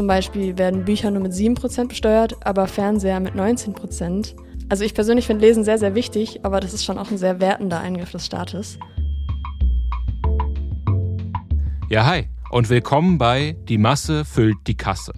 Zum Beispiel werden Bücher nur mit 7% besteuert, aber Fernseher mit 19%. Also ich persönlich finde Lesen sehr, sehr wichtig, aber das ist schon auch ein sehr wertender Eingriff des Staates. Ja, hi und willkommen bei Die Masse füllt die Kasse.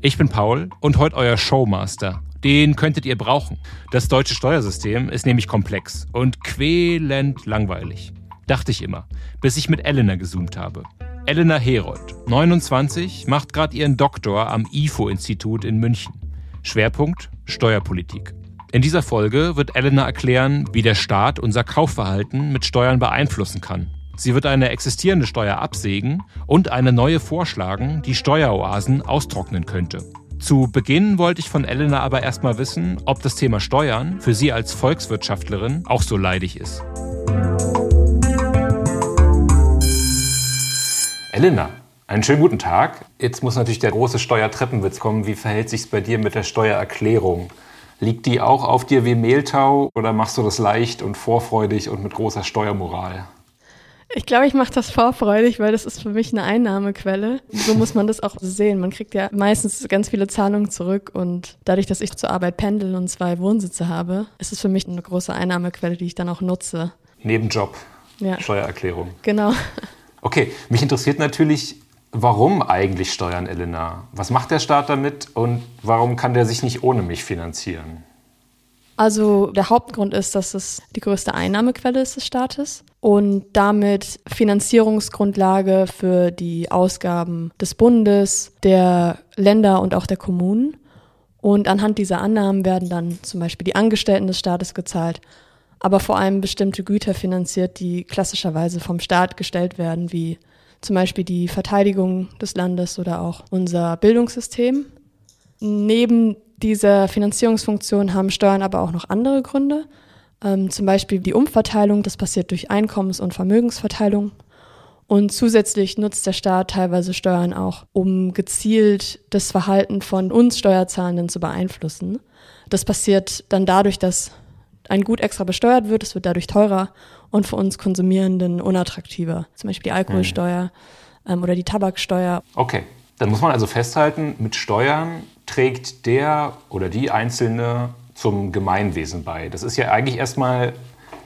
Ich bin Paul und heute euer Showmaster. Den könntet ihr brauchen. Das deutsche Steuersystem ist nämlich komplex und quälend langweilig. Dachte ich immer, bis ich mit Elena gezoomt habe. Elena Herold, 29, macht gerade ihren Doktor am IFO-Institut in München. Schwerpunkt Steuerpolitik. In dieser Folge wird Elena erklären, wie der Staat unser Kaufverhalten mit Steuern beeinflussen kann. Sie wird eine existierende Steuer absägen und eine neue vorschlagen, die Steueroasen austrocknen könnte. Zu Beginn wollte ich von Elena aber erstmal wissen, ob das Thema Steuern für sie als Volkswirtschaftlerin auch so leidig ist. Elena, einen schönen guten Tag. Jetzt muss natürlich der große Steuertreppenwitz kommen. Wie verhält sich es bei dir mit der Steuererklärung? Liegt die auch auf dir wie Mehltau oder machst du das leicht und vorfreudig und mit großer Steuermoral? Ich glaube, ich mache das vorfreudig, weil das ist für mich eine Einnahmequelle. So muss man das auch sehen. Man kriegt ja meistens ganz viele Zahlungen zurück und dadurch, dass ich zur Arbeit pendel und zwei Wohnsitze habe, ist es für mich eine große Einnahmequelle, die ich dann auch nutze. Nebenjob, ja. Steuererklärung. Genau. Okay, mich interessiert natürlich, warum eigentlich Steuern, Elena? Was macht der Staat damit und warum kann der sich nicht ohne mich finanzieren? Also der Hauptgrund ist, dass es die größte Einnahmequelle ist des Staates und damit Finanzierungsgrundlage für die Ausgaben des Bundes, der Länder und auch der Kommunen. Und anhand dieser Annahmen werden dann zum Beispiel die Angestellten des Staates gezahlt, aber vor allem bestimmte Güter finanziert, die klassischerweise vom Staat gestellt werden, wie zum Beispiel die Verteidigung des Landes oder auch unser Bildungssystem. Neben dieser Finanzierungsfunktion haben Steuern aber auch noch andere Gründe, ähm, zum Beispiel die Umverteilung, das passiert durch Einkommens- und Vermögensverteilung. Und zusätzlich nutzt der Staat teilweise Steuern auch, um gezielt das Verhalten von uns Steuerzahlenden zu beeinflussen. Das passiert dann dadurch, dass ein Gut extra besteuert wird, es wird dadurch teurer und für uns Konsumierenden unattraktiver. Zum Beispiel die Alkoholsteuer mhm. ähm, oder die Tabaksteuer. Okay, dann muss man also festhalten, mit Steuern trägt der oder die Einzelne zum Gemeinwesen bei. Das ist ja eigentlich erstmal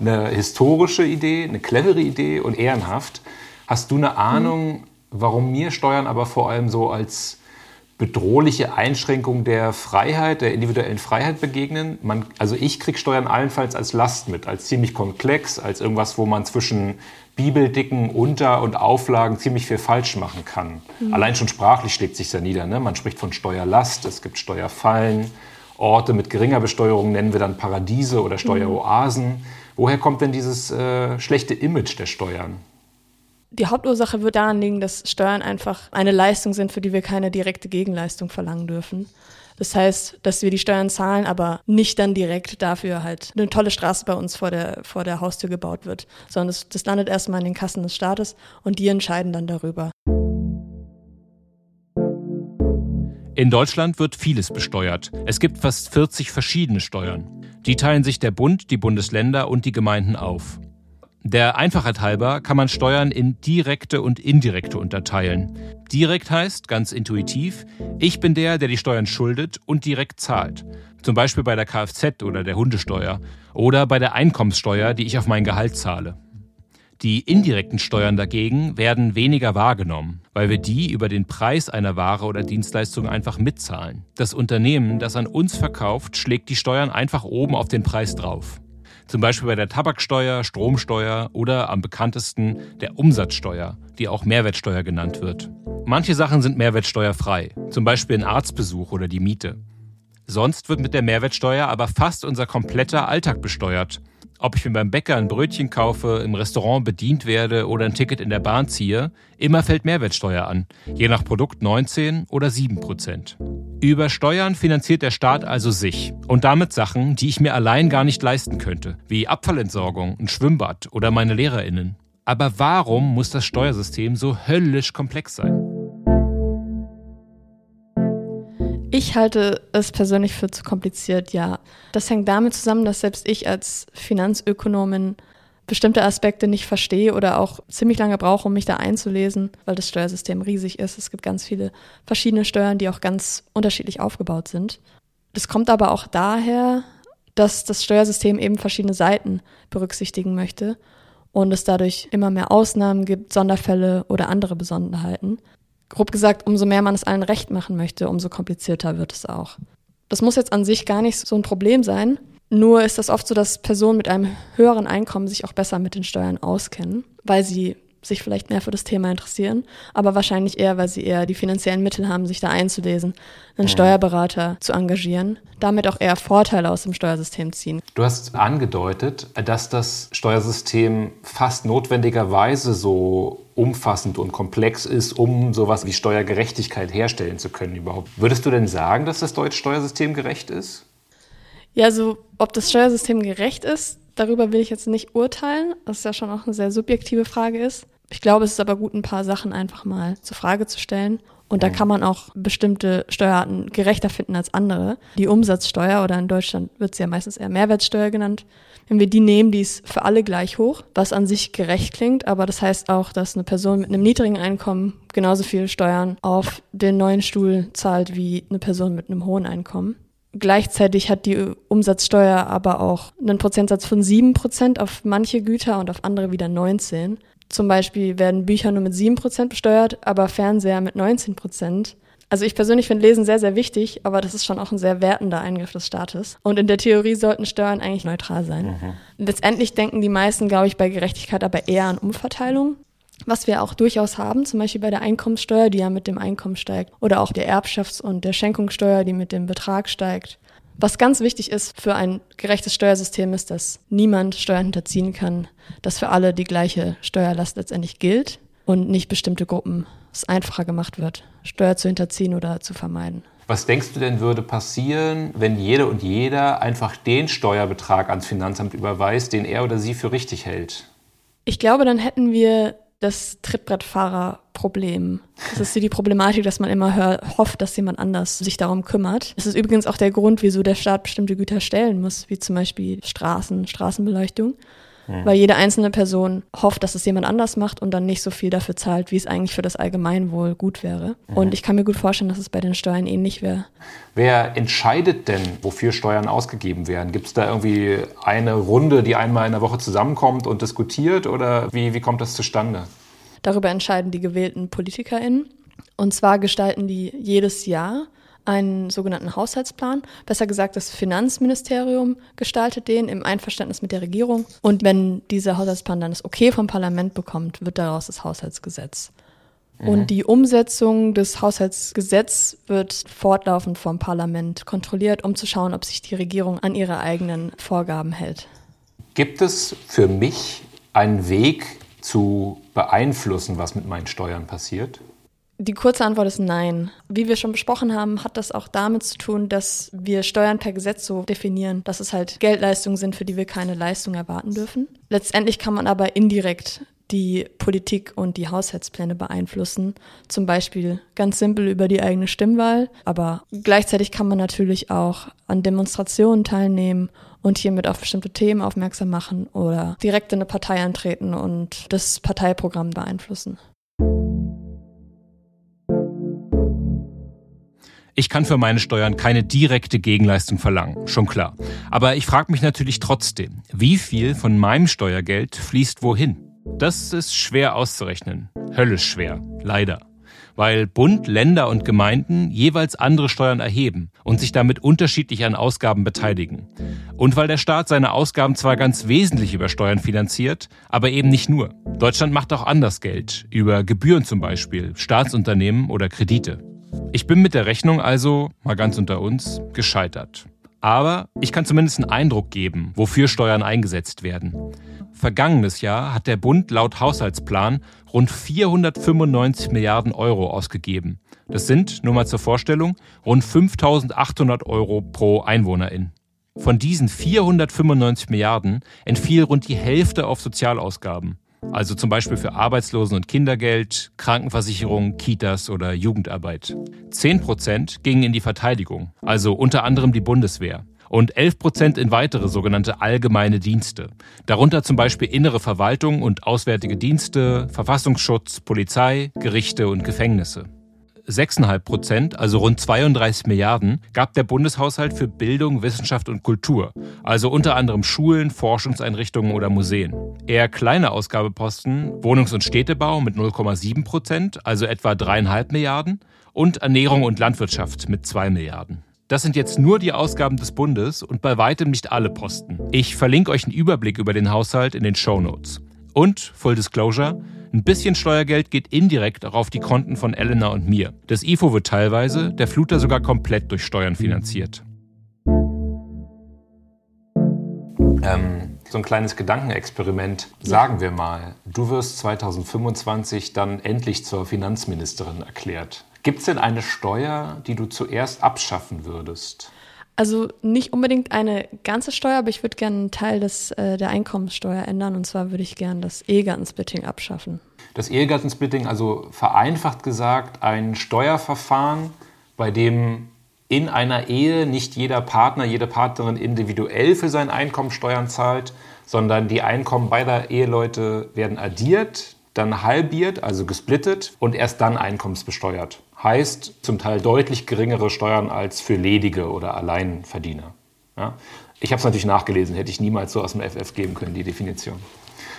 eine historische Idee, eine clevere Idee und ehrenhaft. Hast du eine Ahnung, mhm. warum mir Steuern aber vor allem so als bedrohliche Einschränkung der Freiheit, der individuellen Freiheit begegnen. Man, also ich kriege Steuern allenfalls als Last mit, als ziemlich komplex, als irgendwas, wo man zwischen bibeldicken Unter- und Auflagen ziemlich viel falsch machen kann. Mhm. Allein schon sprachlich schlägt sich ja nieder. Ne? Man spricht von Steuerlast, es gibt Steuerfallen. Orte mit geringer Besteuerung nennen wir dann Paradiese oder Steueroasen. Mhm. Woher kommt denn dieses äh, schlechte Image der Steuern? Die Hauptursache wird daran liegen, dass Steuern einfach eine Leistung sind, für die wir keine direkte Gegenleistung verlangen dürfen. Das heißt, dass wir die Steuern zahlen, aber nicht dann direkt dafür halt eine tolle Straße bei uns vor der, vor der Haustür gebaut wird, sondern das, das landet erstmal in den Kassen des Staates und die entscheiden dann darüber. In Deutschland wird vieles besteuert. Es gibt fast 40 verschiedene Steuern. Die teilen sich der Bund, die Bundesländer und die Gemeinden auf. Der Einfachheit halber kann man Steuern in direkte und indirekte unterteilen. Direkt heißt, ganz intuitiv, ich bin der, der die Steuern schuldet und direkt zahlt. Zum Beispiel bei der Kfz oder der Hundesteuer oder bei der Einkommenssteuer, die ich auf mein Gehalt zahle. Die indirekten Steuern dagegen werden weniger wahrgenommen, weil wir die über den Preis einer Ware oder Dienstleistung einfach mitzahlen. Das Unternehmen, das an uns verkauft, schlägt die Steuern einfach oben auf den Preis drauf. Zum Beispiel bei der Tabaksteuer, Stromsteuer oder am bekanntesten der Umsatzsteuer, die auch Mehrwertsteuer genannt wird. Manche Sachen sind mehrwertsteuerfrei, zum Beispiel ein Arztbesuch oder die Miete. Sonst wird mit der Mehrwertsteuer aber fast unser kompletter Alltag besteuert. Ob ich mir beim Bäcker ein Brötchen kaufe, im Restaurant bedient werde oder ein Ticket in der Bahn ziehe, immer fällt Mehrwertsteuer an, je nach Produkt 19 oder 7 Prozent. Über Steuern finanziert der Staat also sich und damit Sachen, die ich mir allein gar nicht leisten könnte, wie Abfallentsorgung, ein Schwimmbad oder meine Lehrerinnen. Aber warum muss das Steuersystem so höllisch komplex sein? Ich halte es persönlich für zu kompliziert, ja. Das hängt damit zusammen, dass selbst ich als Finanzökonomin bestimmte Aspekte nicht verstehe oder auch ziemlich lange brauche, um mich da einzulesen, weil das Steuersystem riesig ist. Es gibt ganz viele verschiedene Steuern, die auch ganz unterschiedlich aufgebaut sind. Das kommt aber auch daher, dass das Steuersystem eben verschiedene Seiten berücksichtigen möchte und es dadurch immer mehr Ausnahmen gibt, Sonderfälle oder andere Besonderheiten. Grob gesagt, umso mehr man es allen recht machen möchte, umso komplizierter wird es auch. Das muss jetzt an sich gar nicht so ein Problem sein. Nur ist das oft so, dass Personen mit einem höheren Einkommen sich auch besser mit den Steuern auskennen, weil sie sich vielleicht mehr für das Thema interessieren, aber wahrscheinlich eher, weil sie eher die finanziellen Mittel haben, sich da einzulesen, einen mhm. Steuerberater zu engagieren, damit auch eher Vorteile aus dem Steuersystem ziehen. Du hast angedeutet, dass das Steuersystem fast notwendigerweise so umfassend und komplex ist, um sowas wie Steuergerechtigkeit herstellen zu können überhaupt. Würdest du denn sagen, dass das deutsche Steuersystem gerecht ist? Ja, also ob das Steuersystem gerecht ist, darüber will ich jetzt nicht urteilen, was ja schon auch eine sehr subjektive Frage ist. Ich glaube, es ist aber gut, ein paar Sachen einfach mal zur Frage zu stellen. Und da kann man auch bestimmte Steuerarten gerechter finden als andere. Die Umsatzsteuer oder in Deutschland wird sie ja meistens eher Mehrwertsteuer genannt. Wenn wir die nehmen, die ist für alle gleich hoch, was an sich gerecht klingt, aber das heißt auch, dass eine Person mit einem niedrigen Einkommen genauso viel Steuern auf den neuen Stuhl zahlt wie eine Person mit einem hohen Einkommen. Gleichzeitig hat die Umsatzsteuer aber auch einen Prozentsatz von sieben Prozent auf manche Güter und auf andere wieder 19. Zum Beispiel werden Bücher nur mit sieben Prozent besteuert, aber Fernseher mit 19 Prozent. Also ich persönlich finde Lesen sehr, sehr wichtig, aber das ist schon auch ein sehr wertender Eingriff des Staates. Und in der Theorie sollten Steuern eigentlich neutral sein. Mhm. Letztendlich denken die meisten, glaube ich, bei Gerechtigkeit aber eher an Umverteilung. Was wir auch durchaus haben, zum Beispiel bei der Einkommenssteuer, die ja mit dem Einkommen steigt, oder auch der Erbschafts- und der Schenkungssteuer, die mit dem Betrag steigt. Was ganz wichtig ist für ein gerechtes Steuersystem ist, dass niemand Steuern hinterziehen kann, dass für alle die gleiche Steuerlast letztendlich gilt und nicht bestimmte Gruppen es einfacher gemacht wird, Steuer zu hinterziehen oder zu vermeiden. Was denkst du denn würde passieren, wenn jede und jeder einfach den Steuerbetrag ans Finanzamt überweist, den er oder sie für richtig hält? Ich glaube, dann hätten wir das Trittbrettfahrerproblem. Das ist die Problematik, dass man immer hör, hofft, dass jemand anders sich darum kümmert. Das ist übrigens auch der Grund, wieso der Staat bestimmte Güter stellen muss, wie zum Beispiel Straßen, Straßenbeleuchtung. Mhm. Weil jede einzelne Person hofft, dass es jemand anders macht und dann nicht so viel dafür zahlt, wie es eigentlich für das Allgemeinwohl gut wäre. Mhm. Und ich kann mir gut vorstellen, dass es bei den Steuern ähnlich wäre. Wer entscheidet denn, wofür Steuern ausgegeben werden? Gibt es da irgendwie eine Runde, die einmal in der Woche zusammenkommt und diskutiert oder wie, wie kommt das zustande? Darüber entscheiden die gewählten PolitikerInnen. Und zwar gestalten die jedes Jahr einen sogenannten Haushaltsplan. Besser gesagt, das Finanzministerium gestaltet den im Einverständnis mit der Regierung. Und wenn dieser Haushaltsplan dann das Okay vom Parlament bekommt, wird daraus das Haushaltsgesetz. Mhm. Und die Umsetzung des Haushaltsgesetzes wird fortlaufend vom Parlament kontrolliert, um zu schauen, ob sich die Regierung an ihre eigenen Vorgaben hält. Gibt es für mich einen Weg zu beeinflussen, was mit meinen Steuern passiert? Die kurze Antwort ist nein. Wie wir schon besprochen haben, hat das auch damit zu tun, dass wir Steuern per Gesetz so definieren, dass es halt Geldleistungen sind, für die wir keine Leistung erwarten dürfen. Letztendlich kann man aber indirekt die Politik und die Haushaltspläne beeinflussen. Zum Beispiel ganz simpel über die eigene Stimmwahl. Aber gleichzeitig kann man natürlich auch an Demonstrationen teilnehmen und hiermit auf bestimmte Themen aufmerksam machen oder direkt in eine Partei antreten und das Parteiprogramm beeinflussen. Ich kann für meine Steuern keine direkte Gegenleistung verlangen, schon klar. Aber ich frage mich natürlich trotzdem, wie viel von meinem Steuergeld fließt wohin? Das ist schwer auszurechnen. Höllisch schwer, leider. Weil Bund, Länder und Gemeinden jeweils andere Steuern erheben und sich damit unterschiedlich an Ausgaben beteiligen. Und weil der Staat seine Ausgaben zwar ganz wesentlich über Steuern finanziert, aber eben nicht nur. Deutschland macht auch anders Geld, über Gebühren zum Beispiel, Staatsunternehmen oder Kredite. Ich bin mit der Rechnung also, mal ganz unter uns, gescheitert. Aber ich kann zumindest einen Eindruck geben, wofür Steuern eingesetzt werden. Vergangenes Jahr hat der Bund laut Haushaltsplan rund 495 Milliarden Euro ausgegeben. Das sind, nur mal zur Vorstellung, rund 5800 Euro pro Einwohnerin. Von diesen 495 Milliarden entfiel rund die Hälfte auf Sozialausgaben. Also zum Beispiel für Arbeitslosen- und Kindergeld, Krankenversicherung, Kitas oder Jugendarbeit. Zehn Prozent gingen in die Verteidigung, also unter anderem die Bundeswehr. und 11 Prozent in weitere sogenannte allgemeine Dienste. Darunter zum Beispiel innere Verwaltung und auswärtige Dienste, Verfassungsschutz, Polizei, Gerichte und Gefängnisse. 6,5 Prozent, also rund 32 Milliarden, gab der Bundeshaushalt für Bildung, Wissenschaft und Kultur, also unter anderem Schulen, Forschungseinrichtungen oder Museen. Eher kleine Ausgabeposten, Wohnungs- und Städtebau mit 0,7 Prozent, also etwa 3,5 Milliarden, und Ernährung und Landwirtschaft mit 2 Milliarden. Das sind jetzt nur die Ausgaben des Bundes und bei weitem nicht alle Posten. Ich verlinke euch einen Überblick über den Haushalt in den Show Notes. Und, Full Disclosure, ein bisschen Steuergeld geht indirekt auch auf die Konten von Elena und mir. Das IFO wird teilweise, der Fluter sogar komplett durch Steuern finanziert. Ähm, so ein kleines Gedankenexperiment. Sagen wir mal, du wirst 2025 dann endlich zur Finanzministerin erklärt. Gibt es denn eine Steuer, die du zuerst abschaffen würdest? Also nicht unbedingt eine ganze Steuer, aber ich würde gerne einen Teil des, äh, der Einkommenssteuer ändern. Und zwar würde ich gerne das Ehegattensplitting abschaffen. Das Ehegattensplitting, also vereinfacht gesagt, ein Steuerverfahren, bei dem in einer Ehe nicht jeder Partner, jede Partnerin individuell für sein Einkommen Steuern zahlt, sondern die Einkommen beider Eheleute werden addiert, dann halbiert, also gesplittet und erst dann einkommensbesteuert heißt zum Teil deutlich geringere Steuern als für Ledige oder Alleinverdiener. Ja? Ich habe es natürlich nachgelesen, hätte ich niemals so aus dem FF geben können, die Definition.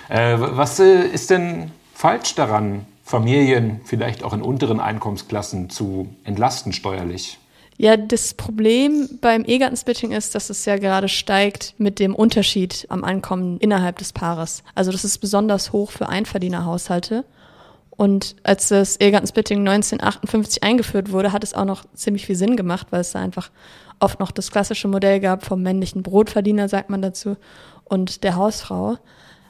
Äh, was äh, ist denn falsch daran, Familien vielleicht auch in unteren Einkommensklassen zu entlasten steuerlich? Ja, das Problem beim Ehegattensplitting ist, dass es ja gerade steigt mit dem Unterschied am Einkommen innerhalb des Paares. Also das ist besonders hoch für Einverdienerhaushalte. Und als das Ehegattensplitting 1958 eingeführt wurde, hat es auch noch ziemlich viel Sinn gemacht, weil es da einfach oft noch das klassische Modell gab vom männlichen Brotverdiener, sagt man dazu, und der Hausfrau.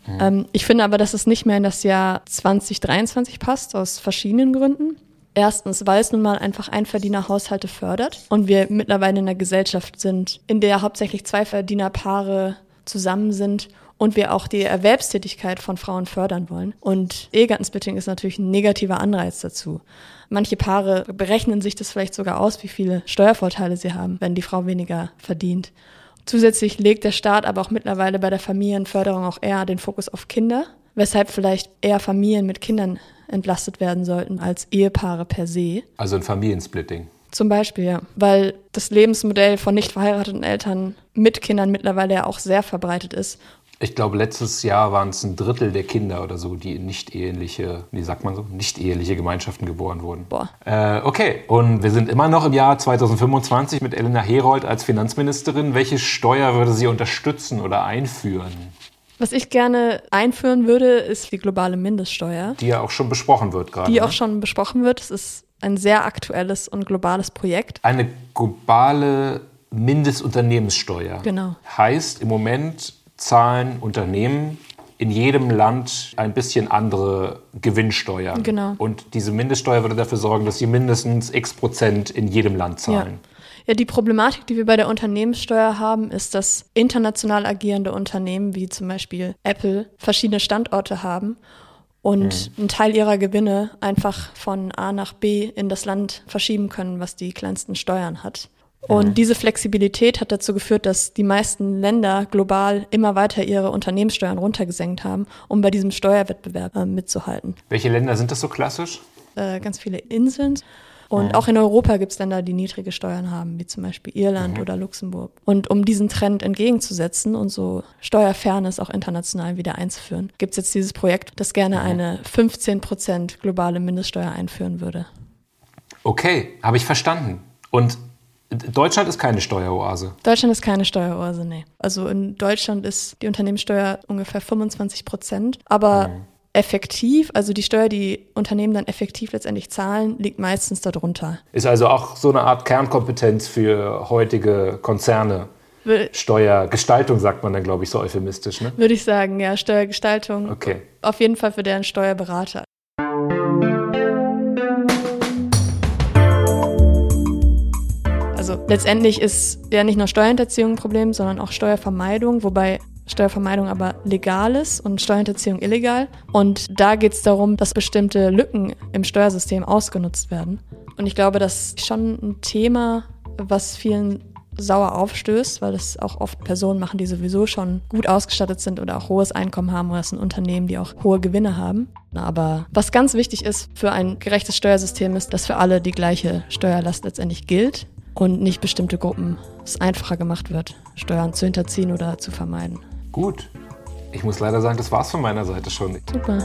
Mhm. Ähm, ich finde aber, dass es nicht mehr in das Jahr 2023 passt, aus verschiedenen Gründen. Erstens, weil es nun mal einfach Einverdienerhaushalte fördert und wir mittlerweile in einer Gesellschaft sind, in der hauptsächlich Zweiverdienerpaare zusammen sind und wir auch die Erwerbstätigkeit von Frauen fördern wollen. Und Ehegattensplitting ist natürlich ein negativer Anreiz dazu. Manche Paare berechnen sich das vielleicht sogar aus, wie viele Steuervorteile sie haben, wenn die Frau weniger verdient. Zusätzlich legt der Staat aber auch mittlerweile bei der Familienförderung auch eher den Fokus auf Kinder, weshalb vielleicht eher Familien mit Kindern entlastet werden sollten als Ehepaare per se. Also ein Familiensplitting. Zum Beispiel, ja. Weil das Lebensmodell von nicht verheirateten Eltern mit Kindern mittlerweile ja auch sehr verbreitet ist ich glaube, letztes Jahr waren es ein Drittel der Kinder oder so, die in nicht eheliche, wie sagt man so, nicht eheliche Gemeinschaften geboren wurden. Boah. Äh, okay, und wir sind immer noch im Jahr 2025 mit Elena Herold als Finanzministerin. Welche Steuer würde sie unterstützen oder einführen? Was ich gerne einführen würde, ist die globale Mindeststeuer. Die ja auch schon besprochen wird gerade. Die ne? auch schon besprochen wird. Es ist ein sehr aktuelles und globales Projekt. Eine globale Mindestesunternehmenssteuer. Genau. Heißt im Moment zahlen Unternehmen in jedem Land ein bisschen andere Gewinnsteuern. Genau. Und diese Mindeststeuer würde dafür sorgen, dass sie mindestens x Prozent in jedem Land zahlen. Ja. Ja, die Problematik, die wir bei der Unternehmenssteuer haben, ist, dass international agierende Unternehmen wie zum Beispiel Apple verschiedene Standorte haben und mhm. einen Teil ihrer Gewinne einfach von A nach B in das Land verschieben können, was die kleinsten Steuern hat. Und mhm. diese Flexibilität hat dazu geführt, dass die meisten Länder global immer weiter ihre Unternehmenssteuern runtergesenkt haben, um bei diesem Steuerwettbewerb äh, mitzuhalten. Welche Länder sind das so klassisch? Äh, ganz viele Inseln. Und mhm. auch in Europa gibt es Länder, die niedrige Steuern haben, wie zum Beispiel Irland mhm. oder Luxemburg. Und um diesen Trend entgegenzusetzen und so Steuerfairness auch international wieder einzuführen, gibt es jetzt dieses Projekt, das gerne mhm. eine 15 Prozent globale Mindeststeuer einführen würde. Okay, habe ich verstanden. Und Deutschland ist keine Steueroase. Deutschland ist keine Steueroase, nee. Also in Deutschland ist die Unternehmenssteuer ungefähr 25 Prozent, aber mhm. Effektiv, also die Steuer, die Unternehmen dann effektiv letztendlich zahlen, liegt meistens darunter. Ist also auch so eine Art Kernkompetenz für heutige Konzerne. Steuergestaltung sagt man dann, glaube ich, so euphemistisch, ne? Würde ich sagen, ja, Steuergestaltung. Okay. Auf jeden Fall für deren Steuerberater. Also letztendlich ist ja nicht nur Steuerhinterziehung ein Problem, sondern auch Steuervermeidung, wobei Steuervermeidung aber legal ist und Steuerhinterziehung illegal. Und da geht es darum, dass bestimmte Lücken im Steuersystem ausgenutzt werden. Und ich glaube, das ist schon ein Thema, was vielen sauer aufstößt, weil das auch oft Personen machen, die sowieso schon gut ausgestattet sind oder auch hohes Einkommen haben oder es sind Unternehmen, die auch hohe Gewinne haben. Aber was ganz wichtig ist für ein gerechtes Steuersystem ist, dass für alle die gleiche Steuerlast letztendlich gilt und nicht bestimmte Gruppen es einfacher gemacht wird, Steuern zu hinterziehen oder zu vermeiden. Gut. Ich muss leider sagen, das war's von meiner Seite schon. Super.